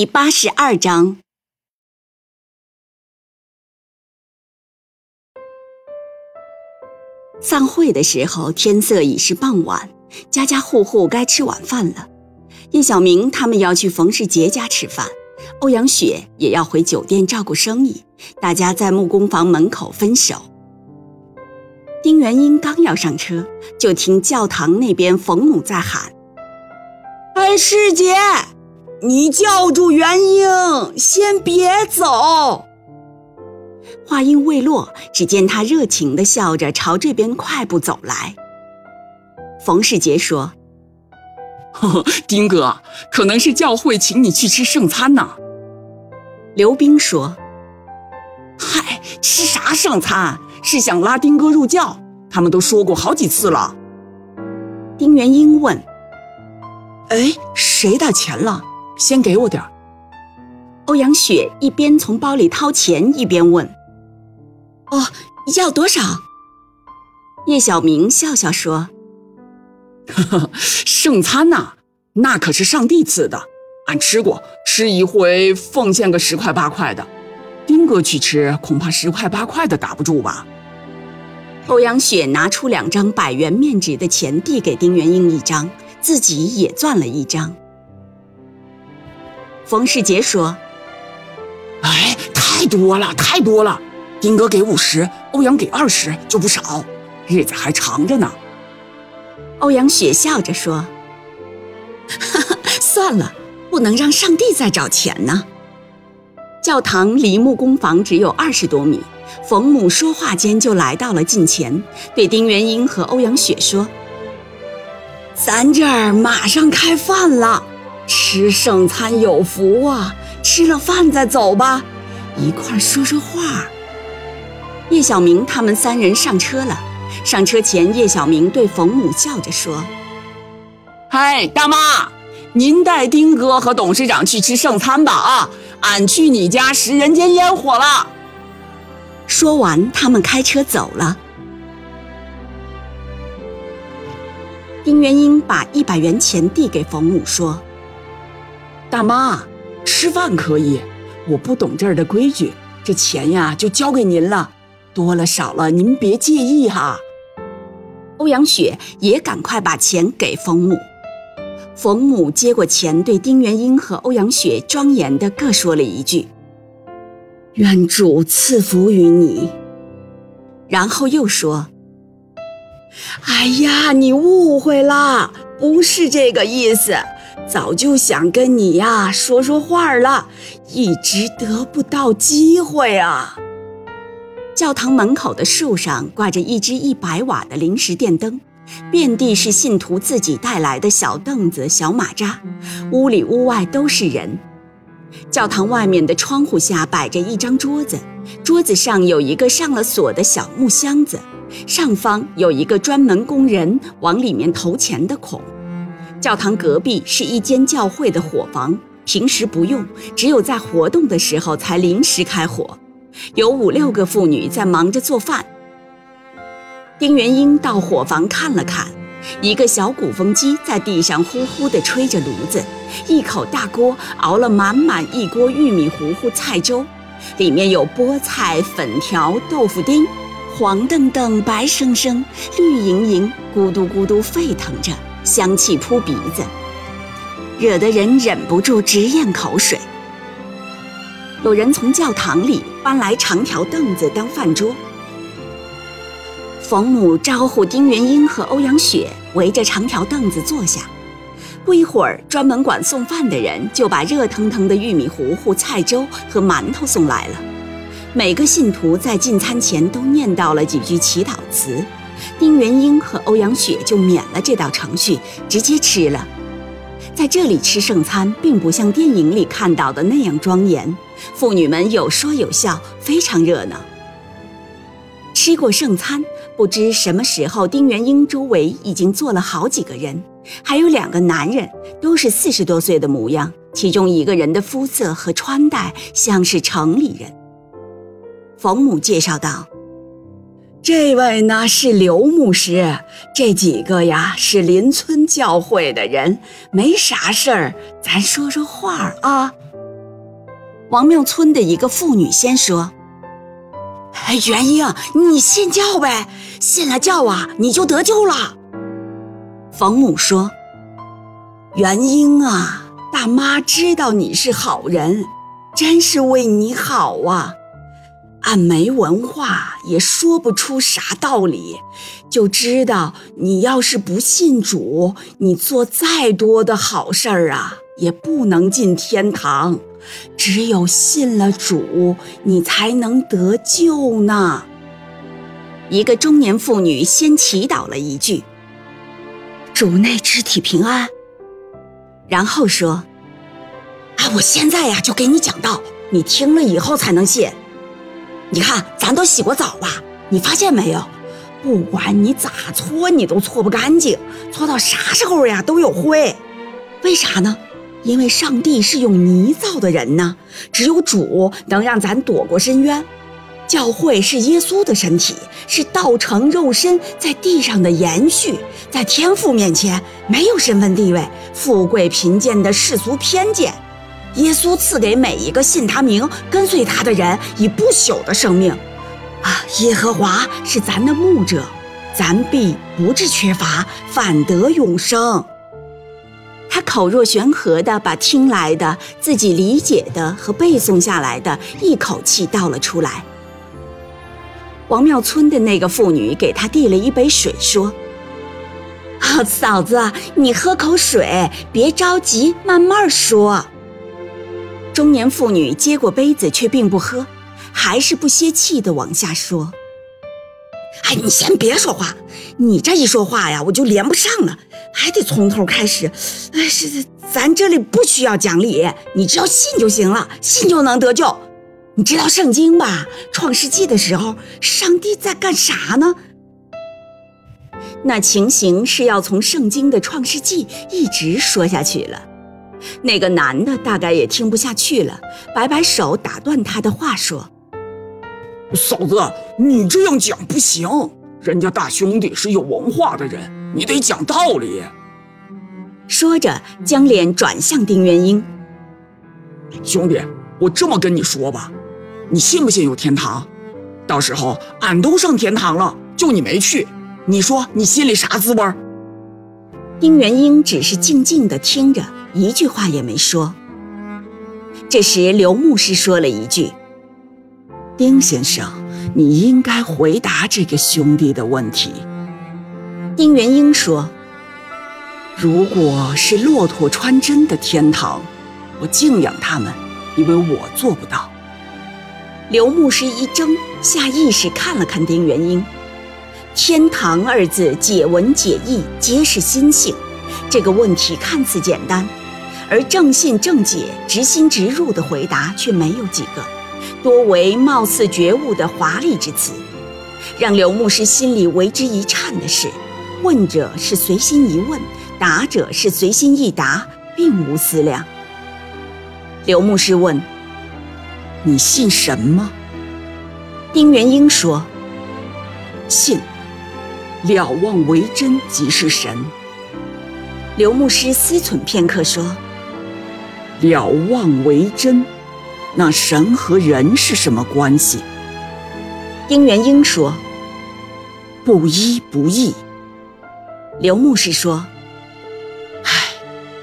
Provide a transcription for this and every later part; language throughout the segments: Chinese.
第八十二章。散会的时候，天色已是傍晚，家家户户该吃晚饭了。叶小明他们要去冯世杰家吃饭，欧阳雪也要回酒店照顾生意。大家在木工房门口分手。丁元英刚要上车，就听教堂那边冯母在喊：“哎，世杰！”你叫住元英，先别走。话音未落，只见他热情地笑着朝这边快步走来。冯世杰说：“呵呵，丁哥，可能是教会请你去吃圣餐呢。”刘冰说：“嗨，吃啥圣餐？是想拉丁哥入教？他们都说过好几次了。”丁元英问：“哎，谁带钱了？”先给我点儿。欧阳雪一边从包里掏钱，一边问：“哦，要多少？”叶小明笑笑说：“呵呵，圣餐呐，那可是上帝赐的，俺吃过，吃一回奉献个十块八块的。丁哥去吃，恐怕十块八块的打不住吧？”欧阳雪拿出两张百元面值的钱，递给丁元英一张，自己也攥了一张。冯世杰说：“哎，太多了，太多了！丁哥给五十，欧阳给二十，就不少。日子还长着呢。”欧阳雪笑着说：“哈哈，算了，不能让上帝再找钱呢。”教堂离木工房只有二十多米。冯母说话间就来到了近前，对丁元英和欧阳雪说：“咱这儿马上开饭了。”吃圣餐有福啊！吃了饭再走吧，一块说说话。叶小明他们三人上车了。上车前，叶小明对冯母笑着说：“嗨，大妈，您带丁哥和董事长去吃圣餐吧啊！俺去你家食人间烟火了。”说完，他们开车走了。丁元英把一百元钱递给冯母说。大妈，吃饭可以，我不懂这儿的规矩，这钱呀就交给您了，多了少了您别介意哈。欧阳雪也赶快把钱给冯母，冯母接过钱，对丁元英和欧阳雪庄严的各说了一句：“愿主赐福于你。”然后又说：“哎呀，你误会啦，不是这个意思。”早就想跟你呀说说话了，一直得不到机会啊。教堂门口的树上挂着一只一百瓦的临时电灯，遍地是信徒自己带来的小凳子、小马扎，屋里屋外都是人。教堂外面的窗户下摆着一张桌子，桌子上有一个上了锁的小木箱子，上方有一个专门供人往里面投钱的孔。教堂隔壁是一间教会的火房，平时不用，只有在活动的时候才临时开火。有五六个妇女在忙着做饭。丁元英到火房看了看，一个小鼓风机在地上呼呼地吹着炉子，一口大锅熬了满满一锅玉米糊糊菜粥，里面有菠菜、粉条、豆腐丁，黄澄澄、白生生、绿莹莹，咕嘟咕嘟沸腾着。香气扑鼻子，惹得人忍不住直咽口水。有人从教堂里搬来长条凳子当饭桌。冯母招呼丁元英和欧阳雪围着长条凳子坐下。不一会儿，专门管送饭的人就把热腾腾的玉米糊糊、菜粥和馒头送来了。每个信徒在进餐前都念叨了几句祈祷词。丁元英和欧阳雪就免了这道程序，直接吃了。在这里吃圣餐，并不像电影里看到的那样庄严，妇女们有说有笑，非常热闹。吃过圣餐，不知什么时候，丁元英周围已经坐了好几个人，还有两个男人，都是四十多岁的模样，其中一个人的肤色和穿戴像是城里人。冯母介绍道。这位呢是刘牧师，这几个呀是邻村教会的人，没啥事儿，咱说说话啊。王庙村的一个妇女先说：“，元英，你信教呗，信了教啊，你就得救了。”冯母说：“元英啊，大妈知道你是好人，真是为你好啊。”俺没文化，也说不出啥道理，就知道你要是不信主，你做再多的好事儿啊，也不能进天堂。只有信了主，你才能得救呢。一个中年妇女先祈祷了一句：“主内肢体平安。”然后说：“啊，我现在呀就给你讲道，你听了以后才能信。”你看，咱都洗过澡吧？你发现没有？不管你咋搓，你都搓不干净，搓到啥时候呀都有灰。为啥呢？因为上帝是用泥造的人呢，只有主能让咱躲过深渊。教会是耶稣的身体，是道成肉身在地上的延续，在天父面前没有身份地位、富贵贫贱的世俗偏见。耶稣赐给每一个信他名、跟随他的人以不朽的生命，啊！耶和华是咱的牧者，咱必不致缺乏，反得永生。他口若悬河地把听来的、自己理解的和背诵下来的一口气倒了出来。王庙村的那个妇女给他递了一杯水，说：“啊，嫂子，你喝口水，别着急，慢慢说。”中年妇女接过杯子，却并不喝，还是不歇气地往下说：“哎，你先别说话，你这一说话呀，我就连不上了，还得从头开始。哎，是，咱这里不需要讲理，你只要信就行了，信就能得救。你知道圣经吧？创世纪的时候，上帝在干啥呢？那情形是要从圣经的创世纪一直说下去了。”那个男的大概也听不下去了，摆摆手打断他的话说：“嫂子，你这样讲不行，人家大兄弟是有文化的人，你得讲道理。”说着，将脸转向丁元英：“兄弟，我这么跟你说吧，你信不信有天堂？到时候俺都上天堂了，就你没去，你说你心里啥滋味？”丁元英只是静静地听着。一句话也没说。这时，刘牧师说了一句：“丁先生，你应该回答这个兄弟的问题。”丁元英说：“如果是骆驼穿针的天堂，我敬仰他们，因为我做不到。”刘牧师一怔，下意识看了看丁元英。天堂二字解文解义，皆是心性。这个问题看似简单。而正信正解、直心直入的回答却没有几个，多为貌似觉悟的华丽之词。让刘牧师心里为之一颤的是，问者是随心一问，答者是随心一答，并无思量。刘牧师问：“你信什么？”丁元英说：“信，了望为真即是神。”刘牧师思忖片刻说。了望为真，那神和人是什么关系？丁元英说：“不一不异。”刘牧师说：“唉，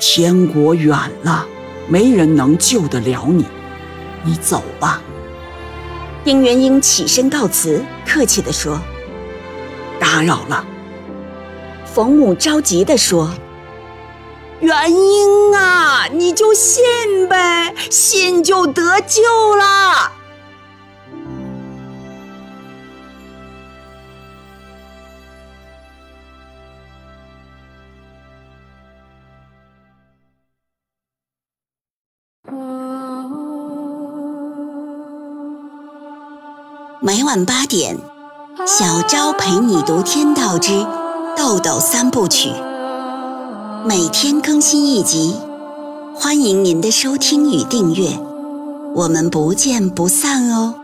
天国远了，没人能救得了你，你走吧。”丁元英起身告辞，客气地说：“打扰了。”冯母着急地说。原因啊，你就信呗，信就得救了。每晚八点，小昭陪你读《天道之豆豆三部曲》。每天更新一集，欢迎您的收听与订阅，我们不见不散哦。